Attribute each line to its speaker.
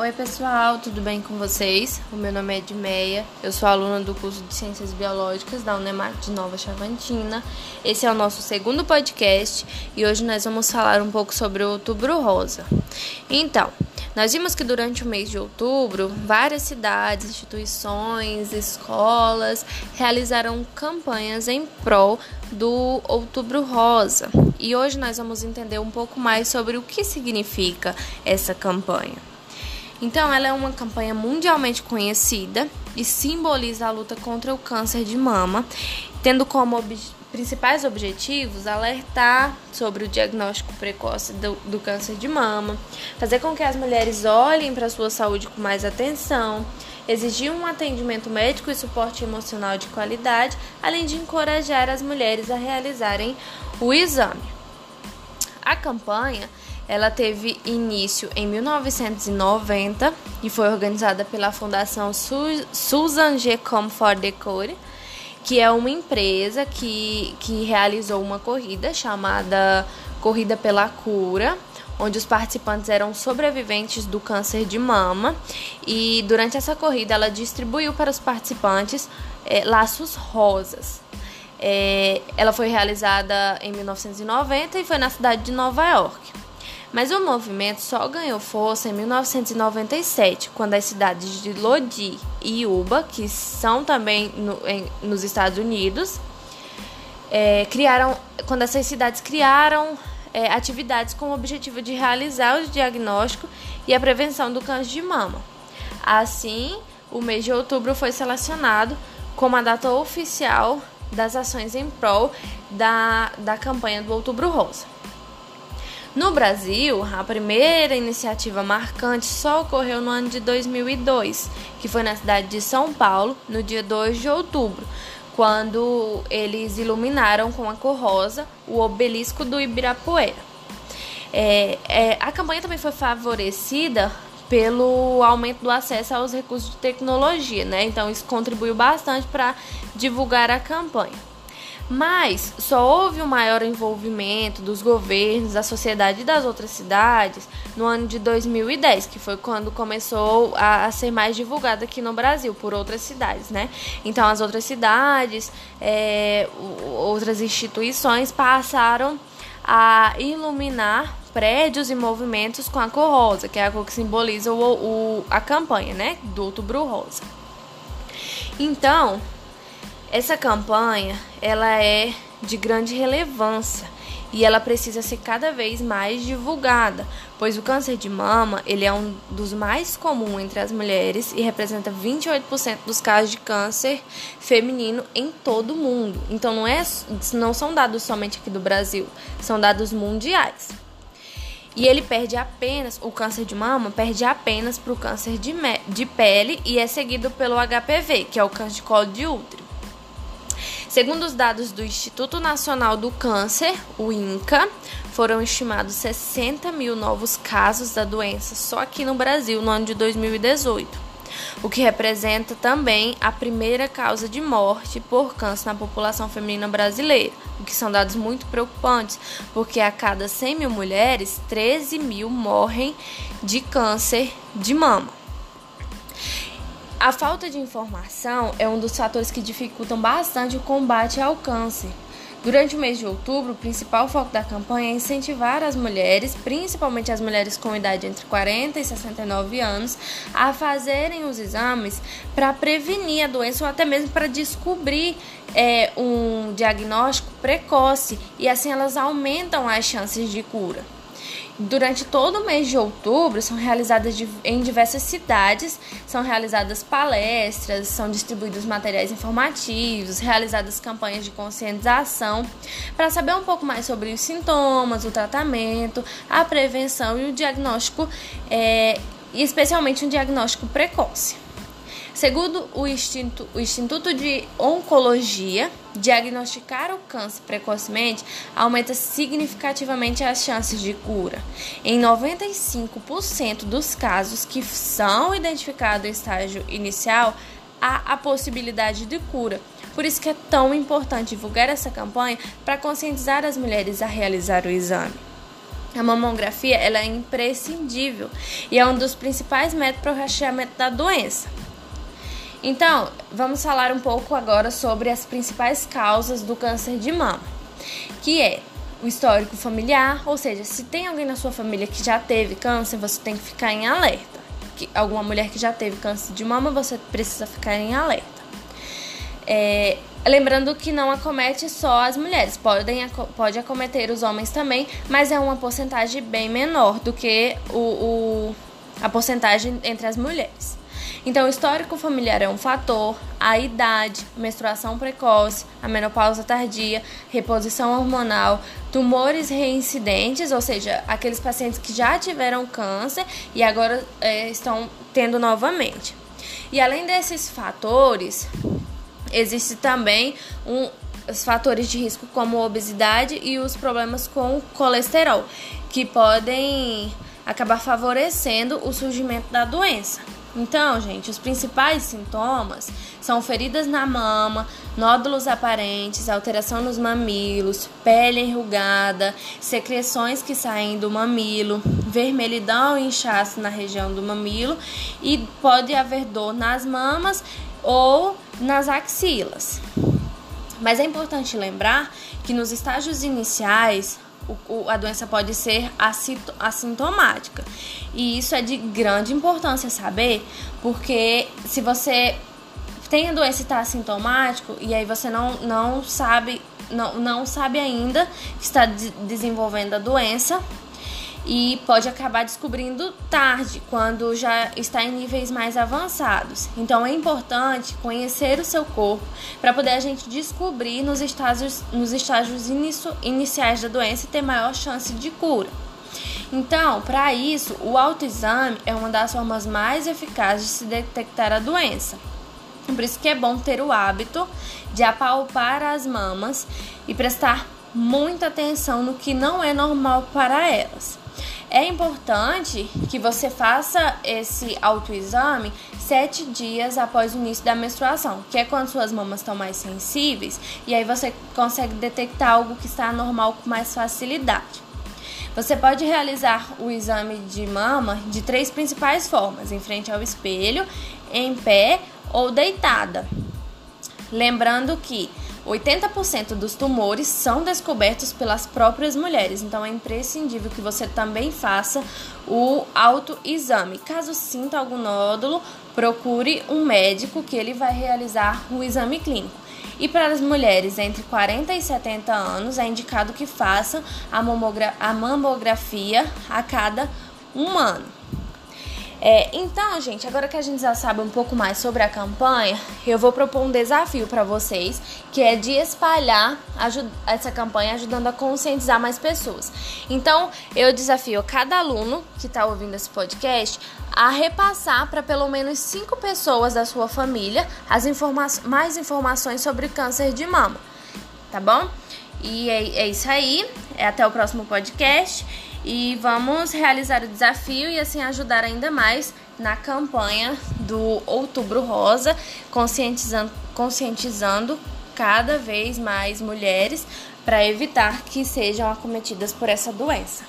Speaker 1: Oi pessoal, tudo bem com vocês? O meu nome é Edmeia, eu sou aluna do curso de Ciências Biológicas da Unemar de Nova Chavantina. Esse é o nosso segundo podcast e hoje nós vamos falar um pouco sobre o Outubro Rosa. Então, nós vimos que durante o mês de outubro, várias cidades, instituições, escolas realizaram campanhas em prol do Outubro Rosa. E hoje nós vamos entender um pouco mais sobre o que significa essa campanha. Então, ela é uma campanha mundialmente conhecida e simboliza a luta contra o câncer de mama, tendo como ob principais objetivos alertar sobre o diagnóstico precoce do, do câncer de mama, fazer com que as mulheres olhem para a sua saúde com mais atenção, exigir um atendimento médico e suporte emocional de qualidade, além de encorajar as mulheres a realizarem o exame. A campanha ela teve início em 1990 e foi organizada pela Fundação Susan G. Comfort Decore, que é uma empresa que, que realizou uma corrida chamada Corrida pela Cura, onde os participantes eram sobreviventes do câncer de mama. E durante essa corrida, ela distribuiu para os participantes é, laços rosas. É, ela foi realizada em 1990 e foi na cidade de Nova York. Mas o movimento só ganhou força em 1997, quando as cidades de Lodi e Uba, que são também no, em, nos Estados Unidos, é, criaram, quando essas cidades criaram é, atividades com o objetivo de realizar o diagnóstico e a prevenção do câncer de mama. Assim, o mês de outubro foi selecionado como a data oficial das ações em prol da, da campanha do Outubro Rosa. No Brasil, a primeira iniciativa marcante só ocorreu no ano de 2002, que foi na cidade de São Paulo, no dia 2 de outubro, quando eles iluminaram com a cor rosa o obelisco do Ibirapuera. É, é, a campanha também foi favorecida pelo aumento do acesso aos recursos de tecnologia, né? Então isso contribuiu bastante para divulgar a campanha. Mas só houve um maior envolvimento dos governos, da sociedade e das outras cidades no ano de 2010, que foi quando começou a, a ser mais divulgado aqui no Brasil por outras cidades, né? Então as outras cidades, é, outras instituições passaram a iluminar prédios e movimentos com a cor rosa, que é a cor que simboliza o, o a campanha, né? Do Outubro Rosa. Então, essa campanha, ela é de grande relevância e ela precisa ser cada vez mais divulgada, pois o câncer de mama, ele é um dos mais comuns entre as mulheres e representa 28% dos casos de câncer feminino em todo o mundo. Então não é não são dados somente aqui do Brasil, são dados mundiais. E ele perde apenas, o câncer de mama perde apenas para o câncer de, de pele e é seguido pelo HPV, que é o câncer de colo de útero. Segundo os dados do Instituto Nacional do Câncer, o INCA, foram estimados 60 mil novos casos da doença só aqui no Brasil no ano de 2018, o que representa também a primeira causa de morte por câncer na população feminina brasileira, o que são dados muito preocupantes, porque a cada 100 mil mulheres, 13 mil morrem de câncer de mama. A falta de informação é um dos fatores que dificultam bastante o combate ao câncer. Durante o mês de outubro, o principal foco da campanha é incentivar as mulheres, principalmente as mulheres com idade entre 40 e 69 anos, a fazerem os exames para prevenir a doença ou até mesmo para descobrir é, um diagnóstico precoce e assim elas aumentam as chances de cura. Durante todo o mês de outubro são realizadas em diversas cidades, são realizadas palestras, são distribuídos materiais informativos, realizadas campanhas de conscientização para saber um pouco mais sobre os sintomas, o tratamento, a prevenção e o diagnóstico, é, especialmente um diagnóstico precoce. Segundo o Instituto, o Instituto de Oncologia, diagnosticar o câncer precocemente aumenta significativamente as chances de cura. Em 95% dos casos que são identificados em estágio inicial, há a possibilidade de cura. Por isso que é tão importante divulgar essa campanha para conscientizar as mulheres a realizar o exame. A mamografia ela é imprescindível e é um dos principais métodos para o rastreamento da doença. Então, vamos falar um pouco agora sobre as principais causas do câncer de mama, que é o histórico familiar, ou seja, se tem alguém na sua família que já teve câncer, você tem que ficar em alerta. Que, alguma mulher que já teve câncer de mama, você precisa ficar em alerta. É, lembrando que não acomete só as mulheres, podem, pode acometer os homens também, mas é uma porcentagem bem menor do que o, o a porcentagem entre as mulheres. Então, o histórico familiar é um fator, a idade, menstruação precoce, a menopausa tardia, reposição hormonal, tumores reincidentes, ou seja, aqueles pacientes que já tiveram câncer e agora é, estão tendo novamente. E além desses fatores, existe também um, os fatores de risco como obesidade e os problemas com colesterol, que podem acabar favorecendo o surgimento da doença. Então, gente, os principais sintomas são feridas na mama, nódulos aparentes, alteração nos mamilos, pele enrugada, secreções que saem do mamilo, vermelhidão e inchaço na região do mamilo e pode haver dor nas mamas ou nas axilas. Mas é importante lembrar que nos estágios iniciais o, a doença pode ser assintomática. E isso é de grande importância saber, porque se você tem a doença e está assintomático, e aí você não, não sabe, não, não sabe ainda que está desenvolvendo a doença, e pode acabar descobrindo tarde, quando já está em níveis mais avançados. Então é importante conhecer o seu corpo para poder a gente descobrir nos estágios, nos estágios inicio, iniciais da doença e ter maior chance de cura. Então, para isso, o autoexame é uma das formas mais eficazes de se detectar a doença. Por isso que é bom ter o hábito de apalpar as mamas e prestar muita atenção no que não é normal para elas. É importante que você faça esse autoexame sete dias após o início da menstruação, que é quando suas mamas estão mais sensíveis e aí você consegue detectar algo que está anormal com mais facilidade. Você pode realizar o exame de mama de três principais formas: em frente ao espelho, em pé ou deitada. Lembrando que 80% dos tumores são descobertos pelas próprias mulheres, então é imprescindível que você também faça o autoexame. Caso sinta algum nódulo, procure um médico que ele vai realizar o exame clínico. E para as mulheres entre 40 e 70 anos, é indicado que façam a, a mamografia a cada um ano. É, então, gente, agora que a gente já sabe um pouco mais sobre a campanha, eu vou propor um desafio para vocês, que é de espalhar essa campanha ajudando a conscientizar mais pessoas. Então, eu desafio cada aluno que está ouvindo esse podcast a repassar para pelo menos cinco pessoas da sua família as informa mais informações sobre câncer de mama, tá bom? E é, é isso aí. É até o próximo podcast e vamos realizar o desafio e assim ajudar ainda mais na campanha do Outubro Rosa, conscientizando, conscientizando cada vez mais mulheres para evitar que sejam acometidas por essa doença.